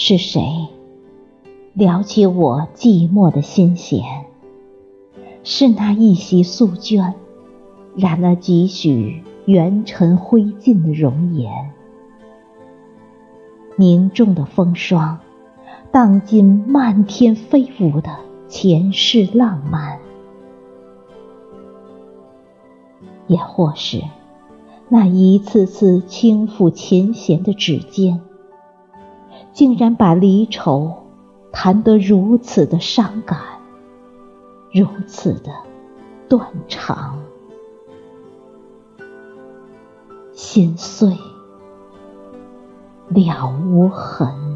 是谁撩起我寂寞的心弦？是那一袭素绢，染了几许缘尘灰烬的容颜。凝重的风霜，荡尽漫天飞舞的前世浪漫。也或是，那一次次轻抚琴弦的指尖，竟然把离愁弹得如此的伤感，如此的断肠，心碎了无痕。